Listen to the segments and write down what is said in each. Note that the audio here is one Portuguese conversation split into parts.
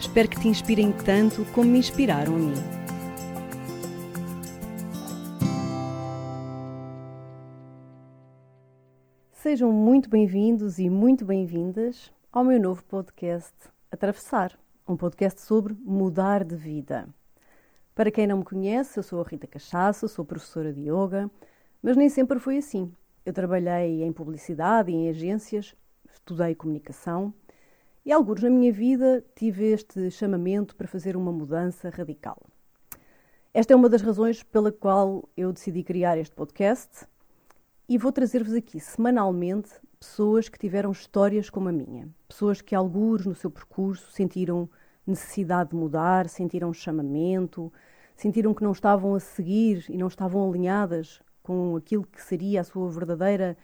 Espero que te inspirem tanto como me inspiraram a mim. Sejam muito bem-vindos e muito bem-vindas ao meu novo podcast Atravessar, um podcast sobre mudar de vida. Para quem não me conhece, eu sou a Rita Cachaça, sou professora de yoga, mas nem sempre foi assim. Eu trabalhei em publicidade e em agências, estudei comunicação e, alguns na minha vida, tive este chamamento para fazer uma mudança radical. Esta é uma das razões pela qual eu decidi criar este podcast e vou trazer-vos aqui semanalmente pessoas que tiveram histórias como a minha. Pessoas que, alguns no seu percurso, sentiram necessidade de mudar, sentiram chamamento, sentiram que não estavam a seguir e não estavam alinhadas com aquilo que seria a sua verdadeira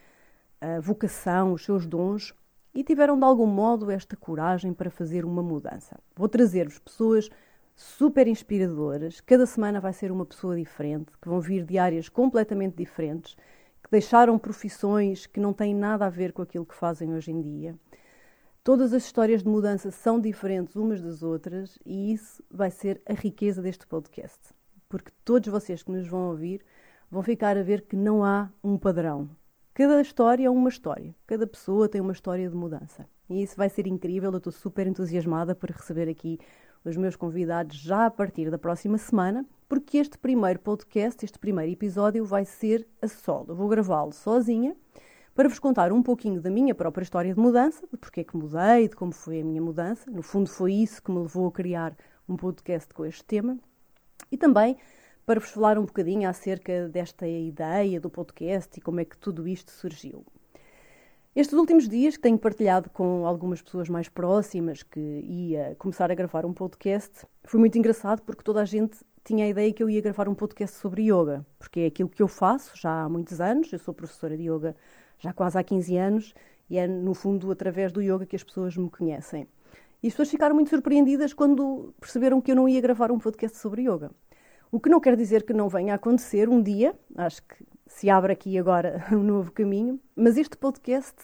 uh, vocação, os seus dons, e tiveram de algum modo esta coragem para fazer uma mudança. Vou trazer-vos pessoas super inspiradoras, cada semana vai ser uma pessoa diferente, que vão vir de áreas completamente diferentes, que deixaram profissões que não têm nada a ver com aquilo que fazem hoje em dia. Todas as histórias de mudança são diferentes umas das outras e isso vai ser a riqueza deste podcast. Porque todos vocês que nos vão ouvir vão ficar a ver que não há um padrão. Cada história é uma história, cada pessoa tem uma história de mudança. E isso vai ser incrível, eu estou super entusiasmada por receber aqui os meus convidados já a partir da próxima semana, porque este primeiro podcast, este primeiro episódio vai ser a solo. Eu vou gravá-lo sozinha para vos contar um pouquinho da minha própria história de mudança, de porque é que mudei, de como foi a minha mudança. No fundo, foi isso que me levou a criar um podcast com este tema. E também para vos falar um bocadinho acerca desta ideia do podcast e como é que tudo isto surgiu. Estes últimos dias que tenho partilhado com algumas pessoas mais próximas que ia começar a gravar um podcast, foi muito engraçado porque toda a gente tinha a ideia que eu ia gravar um podcast sobre yoga, porque é aquilo que eu faço já há muitos anos, eu sou professora de yoga já quase há 15 anos e é no fundo através do yoga que as pessoas me conhecem. E as pessoas ficaram muito surpreendidas quando perceberam que eu não ia gravar um podcast sobre yoga. O que não quer dizer que não venha a acontecer um dia, acho que se abre aqui agora um novo caminho, mas este podcast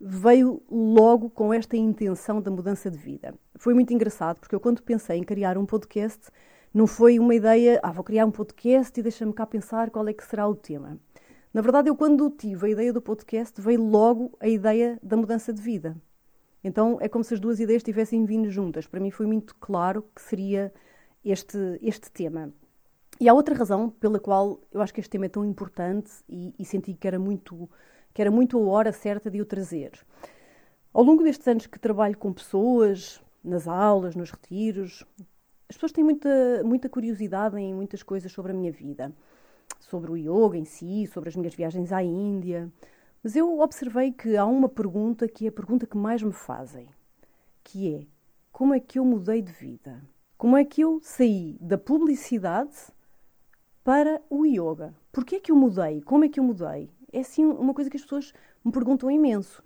veio logo com esta intenção da mudança de vida. Foi muito engraçado, porque eu quando pensei em criar um podcast, não foi uma ideia, ah, vou criar um podcast e deixa-me cá pensar qual é que será o tema. Na verdade, eu quando tive a ideia do podcast, veio logo a ideia da mudança de vida. Então é como se as duas ideias tivessem vindo juntas. Para mim foi muito claro que seria este, este tema. E há outra razão pela qual eu acho que este tema é tão importante e, e senti que era, muito, que era muito a hora certa de o trazer. Ao longo destes anos que trabalho com pessoas, nas aulas, nos retiros, as pessoas têm muita, muita curiosidade em muitas coisas sobre a minha vida, sobre o yoga em si, sobre as minhas viagens à Índia. Mas eu observei que há uma pergunta que é a pergunta que mais me fazem, que é como é que eu mudei de vida? Como é que eu saí da publicidade para o yoga. Porquê é que eu mudei? Como é que eu mudei? É assim uma coisa que as pessoas me perguntam imenso.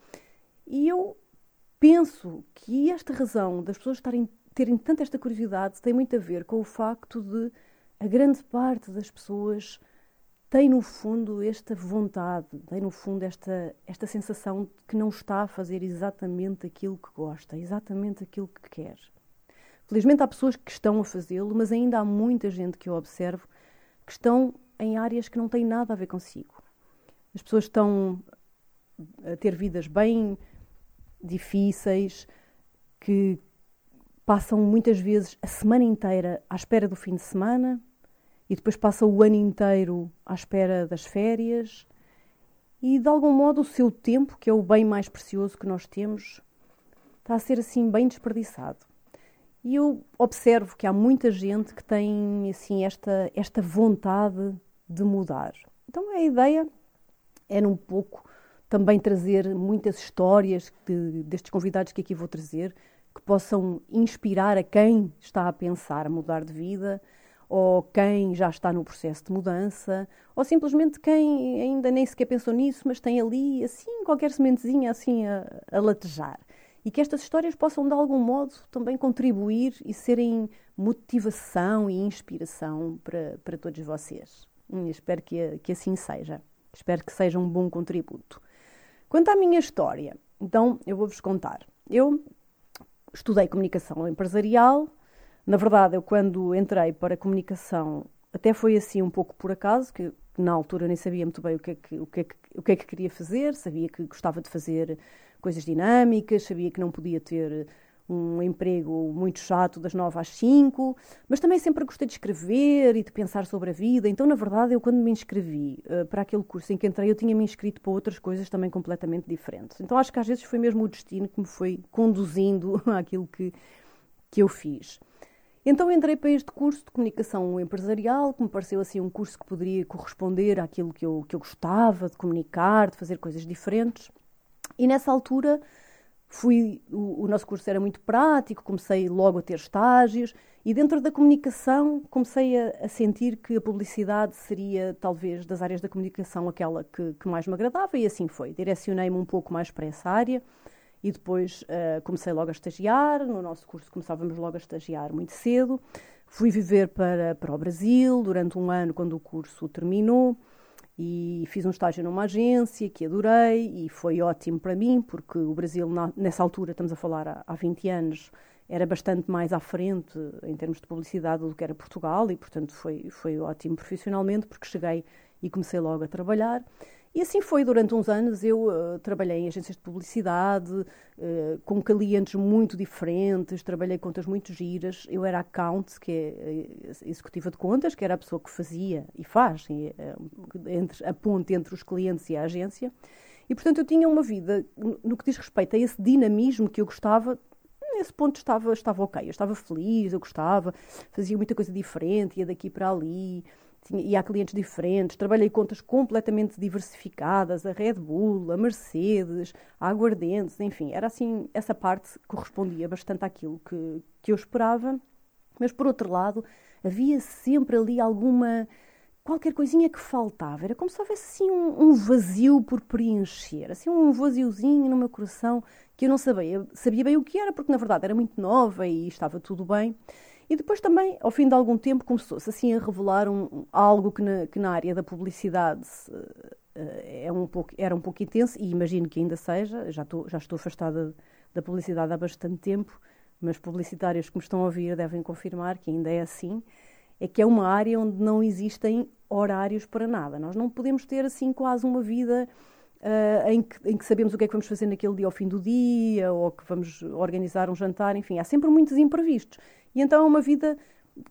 E eu penso que esta razão das pessoas estarem, terem tanta esta curiosidade tem muito a ver com o facto de a grande parte das pessoas tem no fundo esta vontade, tem no fundo esta, esta sensação de que não está a fazer exatamente aquilo que gosta, exatamente aquilo que quer. Felizmente há pessoas que estão a fazê-lo, mas ainda há muita gente que eu observo que estão em áreas que não têm nada a ver consigo. As pessoas estão a ter vidas bem difíceis, que passam muitas vezes a semana inteira à espera do fim de semana e depois passam o ano inteiro à espera das férias e de algum modo o seu tempo, que é o bem mais precioso que nós temos, está a ser assim bem desperdiçado. E eu observo que há muita gente que tem assim esta, esta vontade de mudar. Então a ideia era um pouco também trazer muitas histórias de, destes convidados que aqui vou trazer, que possam inspirar a quem está a pensar a mudar de vida, ou quem já está no processo de mudança, ou simplesmente quem ainda nem sequer pensou nisso, mas tem ali, assim, qualquer sementezinha assim a, a latejar. E que estas histórias possam, de algum modo, também contribuir e serem motivação e inspiração para, para todos vocês. E espero que, que assim seja. Espero que seja um bom contributo. Quanto à minha história, então eu vou-vos contar. Eu estudei comunicação empresarial. Na verdade, eu quando entrei para comunicação, até foi assim um pouco por acaso, que na altura nem sabia muito bem o que, é que, o, que é que, o que é que queria fazer, sabia que gostava de fazer coisas dinâmicas, sabia que não podia ter um emprego muito chato das nove às cinco, mas também sempre gostei de escrever e de pensar sobre a vida. Então, na verdade, eu quando me inscrevi uh, para aquele curso em que entrei, eu tinha me inscrito para outras coisas também completamente diferentes. Então, acho que às vezes foi mesmo o destino que me foi conduzindo àquilo que, que eu fiz. Então entrei para este curso de comunicação empresarial, que me pareceu assim um curso que poderia corresponder àquilo que eu, que eu gostava de comunicar, de fazer coisas diferentes. E nessa altura fui o, o, nosso curso era muito prático, comecei logo a ter estágios e dentro da comunicação comecei a, a sentir que a publicidade seria talvez das áreas da comunicação aquela que, que mais me agradava e assim foi. Direcionei-me um pouco mais para essa área e depois uh, comecei logo a estagiar. No nosso curso começávamos logo a estagiar muito cedo. Fui viver para, para o Brasil durante um ano quando o curso terminou e fiz um estágio numa agência que adorei e foi ótimo para mim, porque o Brasil, nessa altura, estamos a falar há, há 20 anos, era bastante mais à frente em termos de publicidade do que era Portugal e, portanto, foi, foi ótimo profissionalmente, porque cheguei e comecei logo a trabalhar. E assim foi durante uns anos. Eu uh, trabalhei em agências de publicidade, uh, com clientes muito diferentes, trabalhei contas muito giras. Eu era account, que é uh, executiva de contas, que era a pessoa que fazia e faz entre, a ponte entre os clientes e a agência. E, portanto, eu tinha uma vida, no que diz respeito a esse dinamismo que eu gostava, nesse ponto estava, estava ok. Eu estava feliz, eu gostava, fazia muita coisa diferente, ia daqui para ali tinha, e há clientes diferentes, trabalhei contas completamente diversificadas, a Red Bull, a Mercedes, a Aguardentes, enfim, era assim, essa parte correspondia bastante àquilo que, que eu esperava, mas por outro lado, havia sempre ali alguma, qualquer coisinha que faltava, era como se houvesse assim um, um vazio por preencher, assim um vaziozinho no meu coração que eu não sabia, sabia bem o que era, porque na verdade era muito nova e estava tudo bem, e depois também, ao fim de algum tempo, começou-se assim a revelar um, algo que na, que na área da publicidade uh, é um pouco, era um pouco intenso, e imagino que ainda seja, já estou, já estou afastada da publicidade há bastante tempo, mas publicitários que me estão a ouvir devem confirmar que ainda é assim, é que é uma área onde não existem horários para nada. Nós não podemos ter assim quase uma vida uh, em, que, em, que, sabemos o que é que vamos fazer naquele dia ao fim do dia, ou que vamos organizar um jantar, enfim, há sempre muitos imprevistos. E então é uma vida,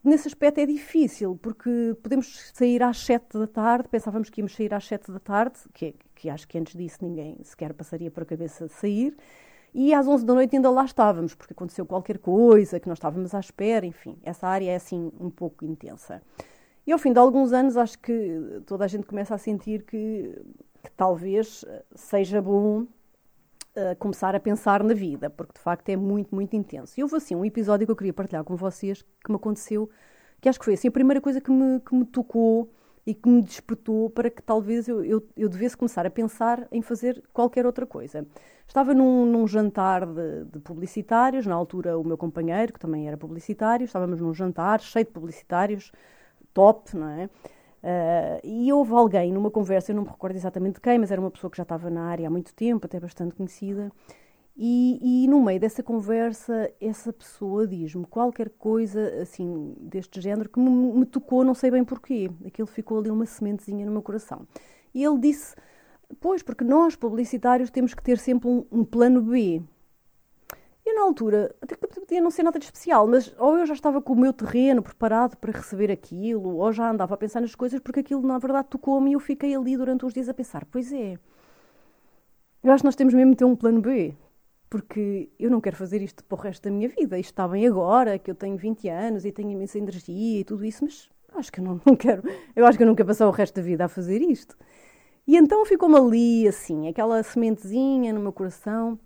nesse aspecto é difícil, porque podemos sair às sete da tarde, pensávamos que íamos sair às sete da tarde, que, que acho que antes disso ninguém sequer passaria por a cabeça de sair, e às onze da noite ainda lá estávamos, porque aconteceu qualquer coisa que nós estávamos à espera, enfim, essa área é assim um pouco intensa. E ao fim de alguns anos acho que toda a gente começa a sentir que, que talvez seja bom começar a pensar na vida, porque de facto é muito, muito intenso. E houve assim um episódio que eu queria partilhar com vocês que me aconteceu, que acho que foi assim a primeira coisa que me, que me tocou e que me despertou para que talvez eu, eu, eu devesse começar a pensar em fazer qualquer outra coisa. Estava num, num jantar de, de, publicitários, na altura o meu companheiro, que também era publicitário, estávamos num jantar cheio de publicitários, top, não é? Uh, e houve alguém numa conversa, eu não me recordo exatamente quem, mas era uma pessoa que já estava na área há muito tempo, até bastante conhecida, e, e no meio dessa conversa, essa pessoa diz-me qualquer coisa assim deste género que me, me, tocou, não sei bem porquê. Aquilo ficou ali uma sementezinha no meu coração. E ele disse: Pois, porque nós, publicitários, temos que ter sempre um, um plano B. Eu, na altura, até podia não ser nada de especial, mas ou eu já estava com o meu terreno preparado para receber aquilo, ou já andava a pensar nas coisas, porque aquilo, na verdade, tocou-me e eu fiquei ali durante uns dias a pensar: pois é, eu acho que nós temos mesmo de ter um plano B, porque eu não quero fazer isto para o resto da minha vida. Isto está bem agora, que eu tenho 20 anos e tenho imensa energia e tudo isso, mas acho que eu não, não quero, eu acho que eu quero passar o resto da vida a fazer isto. E então ficou-me ali, assim, aquela sementezinha no meu coração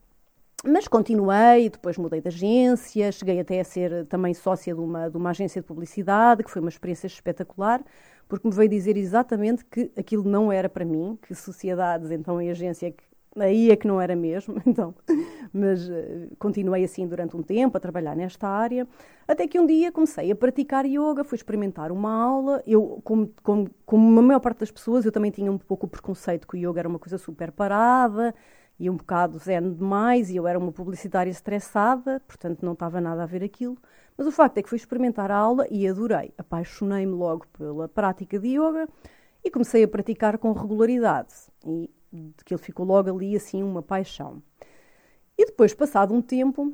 mas continuei, depois mudei de agência, cheguei até a ser também sócia de uma, de uma agência de publicidade, que foi uma experiência espetacular, porque me veio dizer exatamente que aquilo não era para mim, que sociedades, então em agência, que aí é que não era mesmo, então, mas uh, continuei assim durante um tempo a trabalhar nesta área, até que um dia comecei a praticar yoga, fui experimentar uma aula, eu, como, como, como a maior parte das pessoas, eu também tinha um pouco o preconceito que o yoga era uma coisa super parada, e um bocado zen demais, e eu era uma publicitária estressada, portanto não estava nada a ver aquilo. Mas o facto é que fui experimentar a aula e adorei. Apaixonei-me logo pela prática de yoga e comecei a praticar com regularidade. E aquilo ficou logo ali assim uma paixão. E depois, passado um tempo,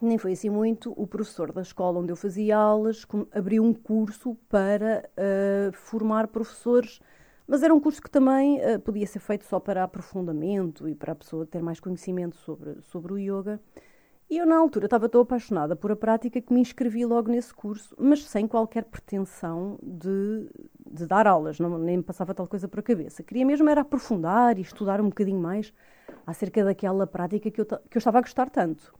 nem foi assim muito, o professor da escola onde eu fazia aulas abriu um curso para uh, formar professores mas era um curso que também uh, podia ser feito só para aprofundamento e para a pessoa ter mais conhecimento sobre, sobre o yoga. E eu, na altura, estava tão apaixonada por a prática que me inscrevi logo nesse curso, mas sem qualquer pretensão de, de dar aulas, não, nem me passava tal coisa por a cabeça. Queria mesmo era aprofundar e estudar um bocadinho mais acerca daquela prática que eu, que eu estava a gostar tanto.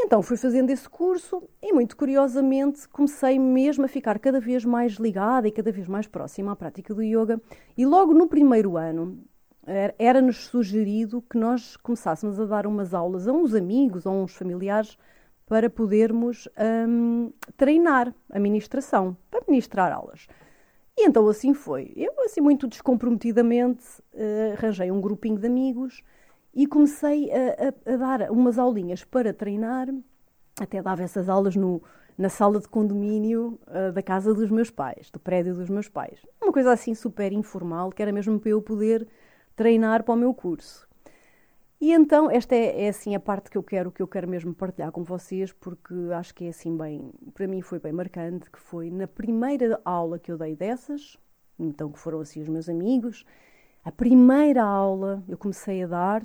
Então fui fazendo esse curso e, muito curiosamente, comecei mesmo a ficar cada vez mais ligada e cada vez mais próxima à prática do yoga. E logo no primeiro ano era-nos sugerido que nós começássemos a dar umas aulas a uns amigos ou a uns familiares para podermos um, treinar a ministração, para ministrar aulas. E então assim foi. Eu, assim, muito descomprometidamente, uh, arranjei um grupinho de amigos e comecei a, a, a, dar umas aulinhas para treinar, até dava essas aulas no, na sala de condomínio uh, da casa dos meus pais, do prédio dos meus pais. Uma coisa assim super informal, que era mesmo para eu poder treinar para o meu curso. E então, esta é, é, assim a parte que eu quero, que eu quero mesmo partilhar com vocês, porque acho que é assim bem, para mim foi bem marcante, que foi na primeira aula que eu dei dessas, então que foram assim os meus amigos, a primeira aula eu comecei a dar,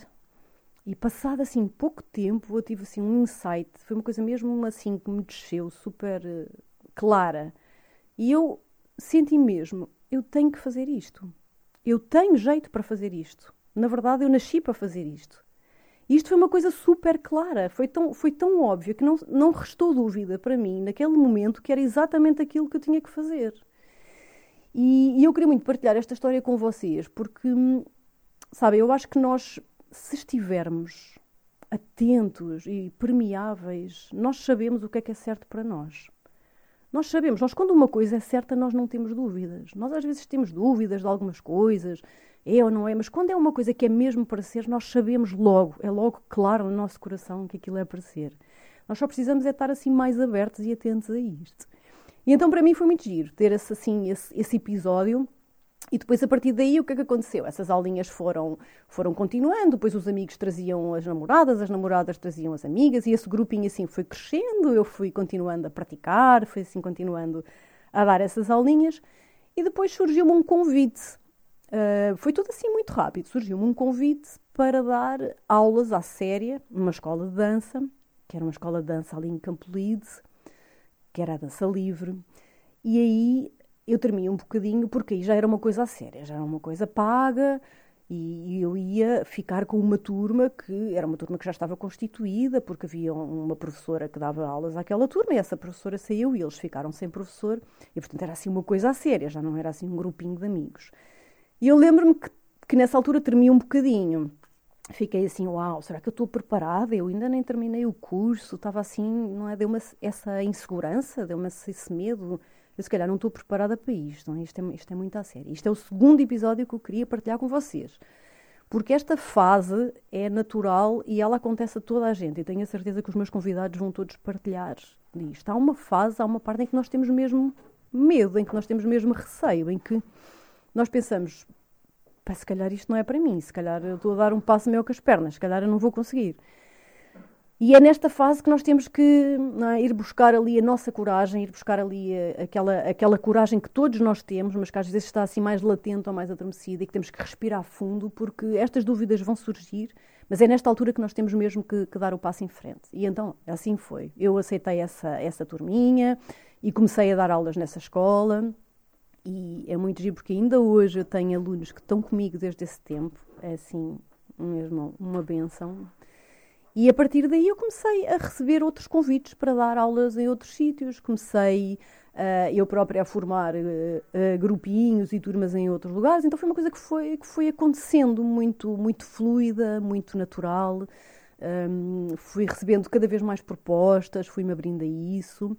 e passado assim pouco tempo, eu tive assim um insight, foi uma coisa mesmo assim que me desceu, super uh, clara. E eu senti mesmo, eu tenho que fazer isto. Eu tenho jeito para fazer isto. Na verdade, eu nasci para fazer isto. E isto foi uma coisa super clara, foi tão, foi tão óbvio que não, não restou dúvida para mim, naquele momento, que era exatamente aquilo que eu tinha que fazer. E, e eu queria muito partilhar esta história com vocês, porque, hum, sabe, eu acho que nós se estivermos atentos e permeáveis, nós sabemos o que é que é certo para nós. Nós sabemos, nós quando uma coisa é certa, nós não temos dúvidas. Nós às vezes temos dúvidas de algumas coisas, é ou não é, mas quando é uma coisa que é mesmo para ser, nós sabemos logo, é logo claro no nosso coração que aquilo é para ser. Nós só precisamos é estar assim mais abertos e atentos a isto. E então para mim foi muito giro ter esse, assim, esse, esse episódio e depois, a partir daí, o que é que aconteceu? Essas aulinhas foram, foram continuando, depois os amigos traziam as namoradas, as namoradas traziam as amigas, e esse grupinho assim foi crescendo, eu fui continuando a praticar, fui assim continuando a dar essas aulinhas, e depois surgiu-me um convite. Uh, foi tudo assim muito rápido. Surgiu-me um convite para dar aulas à séria numa escola de dança, que era uma escola de dança ali em Campolide, que era a dança livre. E aí eu tremia um bocadinho porque aí já era uma coisa a séria, já era uma coisa paga e eu ia ficar com uma turma que era uma turma que já estava constituída porque havia uma professora que dava aulas àquela turma e essa professora saiu e eles ficaram sem professor e portanto era assim uma coisa a séria, já não era assim um grupinho de amigos. E eu lembro-me que, que nessa altura tremia um bocadinho. Fiquei assim, uau, será que eu estou preparada? Eu ainda nem terminei o curso, estava assim, não é? Deu-me essa insegurança, deu-me esse medo eu se calhar não estou preparada para isto, não é? Isto, é, isto é muito a sério. Isto é o segundo episódio que eu queria partilhar com vocês. Porque esta fase é natural e ela acontece a toda a gente. E tenho a certeza que os meus convidados vão todos partilhar disto. Há uma fase, há uma parte em que nós temos mesmo medo, em que nós temos mesmo receio, em que nós pensamos, se calhar isto não é para mim, se calhar eu estou a dar um passo meio com as pernas, se calhar eu não vou conseguir. E é nesta fase que nós temos que é, ir buscar ali a nossa coragem, ir buscar ali a, aquela, aquela coragem que todos nós temos, mas que às vezes está assim mais latente ou mais adormecida e que temos que respirar fundo, porque estas dúvidas vão surgir, mas é nesta altura que nós temos mesmo que, que dar o passo em frente. E então, assim foi. Eu aceitei essa, essa turminha e comecei a dar aulas nessa escola. E é muito giro porque ainda hoje eu tenho alunos que estão comigo desde esse tempo. É assim, mesmo uma benção. E a partir daí eu comecei a receber outros convites para dar aulas em outros sítios, comecei uh, eu própria a formar uh, uh, grupinhos e turmas em outros lugares, então foi uma coisa que foi, que foi acontecendo muito, muito fluida, muito natural. Um, fui recebendo cada vez mais propostas, fui-me abrindo a isso.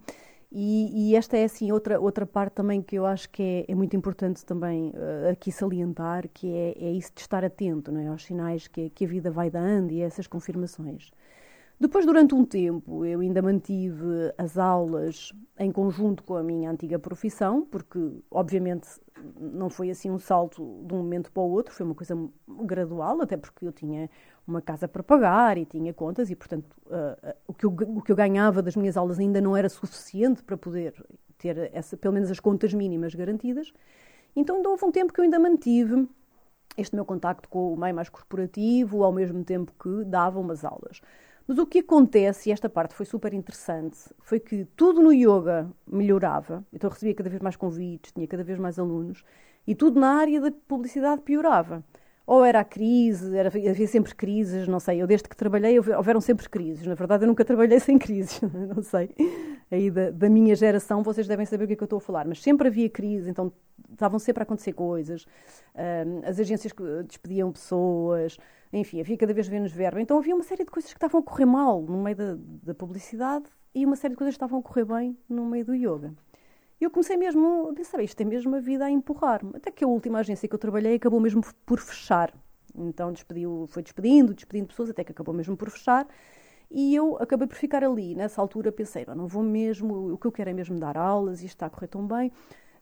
E, e, esta é assim outra outra parte também que eu acho que é, é muito importante também uh, aqui salientar que é, é isso de estar atento não é? aos sinais que, que a vida vai dando e essas confirmações depois durante um tempo eu ainda mantive as aulas em conjunto com a minha antiga profissão porque obviamente não foi assim um salto de um momento para o outro foi uma coisa gradual até porque eu tinha uma casa para pagar e tinha contas e, portanto, uh, uh, o, que eu, o que eu ganhava das minhas aulas ainda não era suficiente para poder ter essa, pelo menos as contas mínimas garantidas. Então, houve um tempo que eu ainda mantive este meu contacto com o meio mais corporativo, ao mesmo tempo que dava umas aulas. Mas o que acontece, e esta parte foi super interessante, foi que tudo no yoga melhorava, então eu recebia cada vez mais convites, tinha cada vez mais alunos, e tudo na área da publicidade piorava ou era a crise, era, havia sempre crises, não sei. Eu desde que trabalhei houveram sempre crises. Na verdade, eu nunca trabalhei sem crises, não sei. Aí da, da, minha geração vocês devem saber o que é que eu estou a falar, mas sempre havia crise, então estavam sempre a acontecer coisas. As agências despediam pessoas, enfim, havia cada vez menos verba. Então havia uma série de coisas que estavam a correr mal no meio da, da publicidade e uma série de coisas que estavam a correr bem no meio do yoga. Eu comecei mesmo, disse, sabe, isto tem mesmo a vida a empurrar-me. Até que a última agência que eu trabalhei acabou mesmo por fechar. Então despediu, foi despedindo, despedindo pessoas, até que acabou mesmo por fechar. E eu acabei por ficar ali. Nessa altura pensei, não vou mesmo, o que eu quero é mesmo dar aulas, isto está a correr tão bem.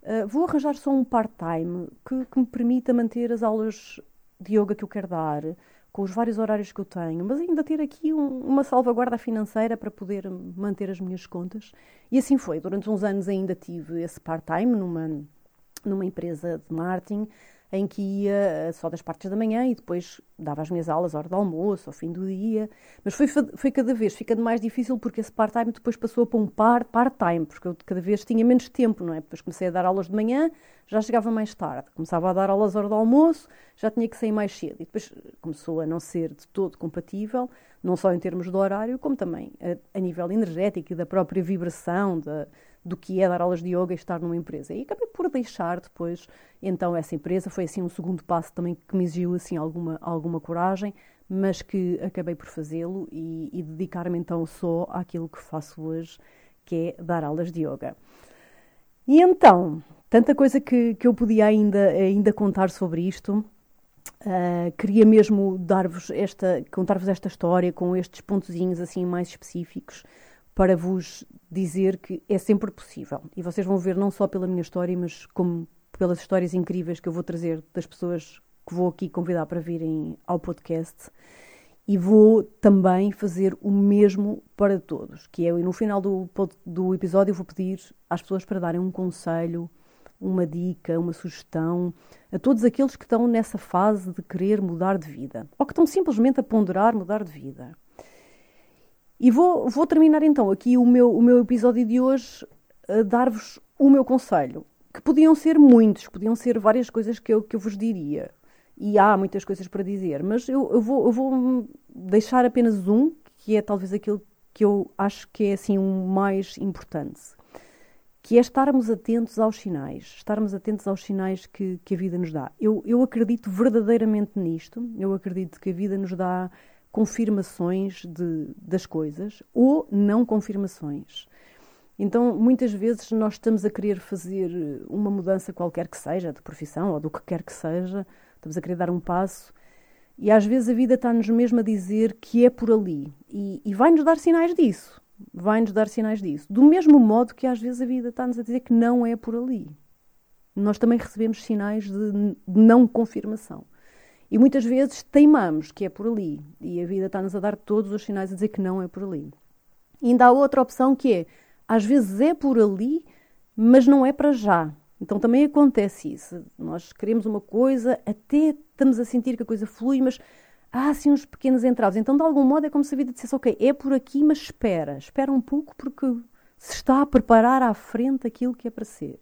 Uh, vou arranjar só um part-time que, que me permita manter as aulas de yoga que eu quero dar, com os vários horários que eu tenho, mas ainda ter aqui um, uma salvaguarda financeira para poder manter as minhas contas. E assim foi. Durante uns anos ainda tive esse part-time numa, numa empresa de marketing em que ia eh, só das partes da manhã e depois dava as minhas aulas à hora do almoço, ao fim do dia. Mas foi, foi cada vez ficando mais difícil porque esse part-time depois passou para um part-time, porque eu cada vez tinha menos tempo, não é? Depois comecei a dar aulas de manhã, já chegava mais tarde. Começava a dar aulas à hora do almoço, já tinha que sair mais cedo. E depois começou a não ser de todo compatível, não só em termos do horário, como também a, a nível energético e da própria vibração, da do que é dar aulas de yoga e estar numa empresa. E acabei por deixar depois, então, essa empresa. Foi assim um segundo passo também que me exigiu assim, alguma, alguma coragem, mas que acabei por fazê-lo e, e dedicar-me então só àquilo que faço hoje, que é dar aulas de yoga. E então, tanta coisa que, que eu podia ainda, ainda contar sobre isto. Uh, queria mesmo dar-vos esta, contar-vos esta história com estes pontozinhos assim mais específicos para vos dizer que é sempre possível. E vocês vão ver não só pela minha história, mas como pelas histórias incríveis que eu vou trazer das pessoas que vou aqui convidar para virem ao podcast. E vou também fazer o mesmo para todos, que é no final do, do episódio eu vou pedir às pessoas para darem um conselho, uma dica, uma sugestão a todos aqueles que estão nessa fase de querer mudar de vida ou que estão simplesmente a ponderar mudar de vida. E vou, vou terminar então aqui o meu, o meu episódio de hoje a dar-vos o meu conselho, que podiam ser muitos, podiam ser várias coisas que eu, que eu vos diria. E há muitas coisas para dizer, mas eu, eu, vou, eu vou deixar apenas um, que é talvez aquilo que eu acho que é assim o um mais importante, que é estarmos atentos aos sinais, estarmos atentos aos sinais que, que a vida nos dá. Eu, eu acredito verdadeiramente nisto, eu acredito que a vida nos dá confirmações de, das coisas ou não confirmações. Então, muitas vezes nós estamos a querer fazer uma mudança qualquer que seja, de profissão ou do que quer que seja, estamos a querer dar um passo e às vezes a vida está-nos mesmo a dizer que é por ali e, e vai-nos dar sinais disso. Vai-nos dar sinais disso. Do mesmo modo que às vezes a vida está-nos a dizer que não é por ali. Nós também recebemos sinais de não confirmação. E muitas vezes teimamos que é por ali. E a vida está-nos a dar todos os sinais a dizer que não é por ali. E ainda há outra opção que é, às vezes é por ali, mas não é para já. Então também acontece isso. Nós queremos uma coisa, até estamos a sentir que a coisa flui, mas há assim uns pequenos entraves. Então, de algum modo, é como se a vida dissesse: Ok, é por aqui, mas espera, espera um pouco, porque se está a preparar à frente aquilo que é para ser.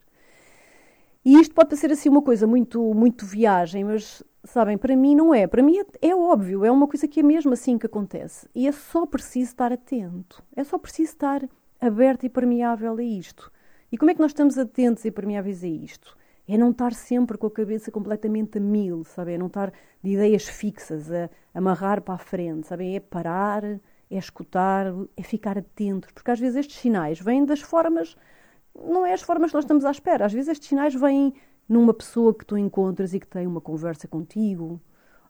E isto pode ser assim uma coisa muito, muito viagem, mas sabem, para mim não é. Para mim é, é, óbvio, é uma coisa que é mesmo assim que acontece. E é só preciso estar atento. É só preciso estar aberto e permeável a isto. E como é que nós estamos atentos e permeáveis a isto? É não estar sempre com a cabeça completamente a mil, sabe? É não estar de ideias fixas, a amarrar para a frente, sabe? É parar, é escutar, é ficar atentos. Porque às vezes estes sinais vêm das formas, não é as formas que nós estamos à espera. Às vezes estes sinais vêm numa pessoa que tu encontras e que tem uma conversa contigo,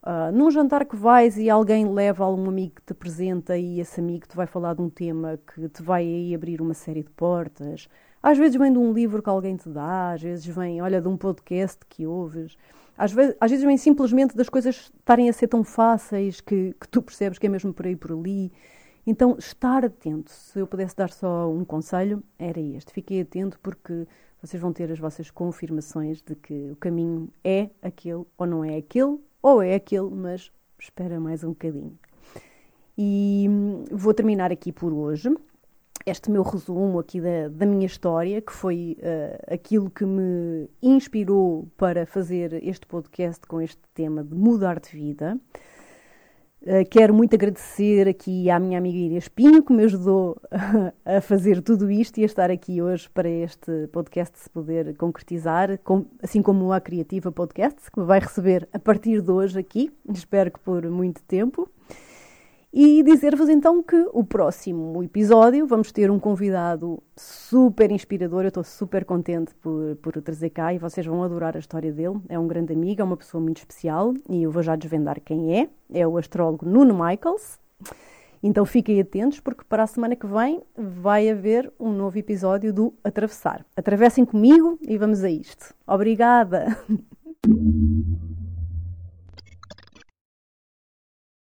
uh, num jantar que vais e alguém leva algum amigo que te apresenta e esse amigo te vai falar de um tema que te vai aí abrir uma série de portas. Às vezes vem de um livro que alguém te dá, às vezes vem, olha, de um podcast que ouves. Às vezes, às vezes vem simplesmente das coisas estarem a ser tão fáceis que, que tu percebes que é mesmo por aí por ali. Então, estar atento. Se eu pudesse dar só um conselho, era este. Fiquei atento porque vocês vão ter as vossas confirmações de que o caminho é aquele ou não é aquele, ou é aquele, mas espera mais um bocadinho. E hum, vou terminar aqui por hoje este meu resumo aqui da, da minha história, que foi uh, aquilo que me inspirou para fazer este podcast com este tema de mudar de vida. Uh, quero muito agradecer aqui à minha amiga Inês Pinho, que me ajudou a fazer tudo isto e a estar aqui hoje para este podcast se poder concretizar, com, assim como a Criativa Podcast, que vai receber a partir de hoje aqui, espero que por muito tempo. E dizer-vos então que o próximo episódio vamos ter um convidado super inspirador. Eu estou super contente por, por o trazer cá e vocês vão adorar a história dele. É um grande amigo, é uma pessoa muito especial e eu vou já desvendar quem é. É o astrólogo Nuno Michaels. Então fiquem atentos porque para a semana que vem vai haver um novo episódio do Atravessar. Atravessem comigo e vamos a isto. Obrigada!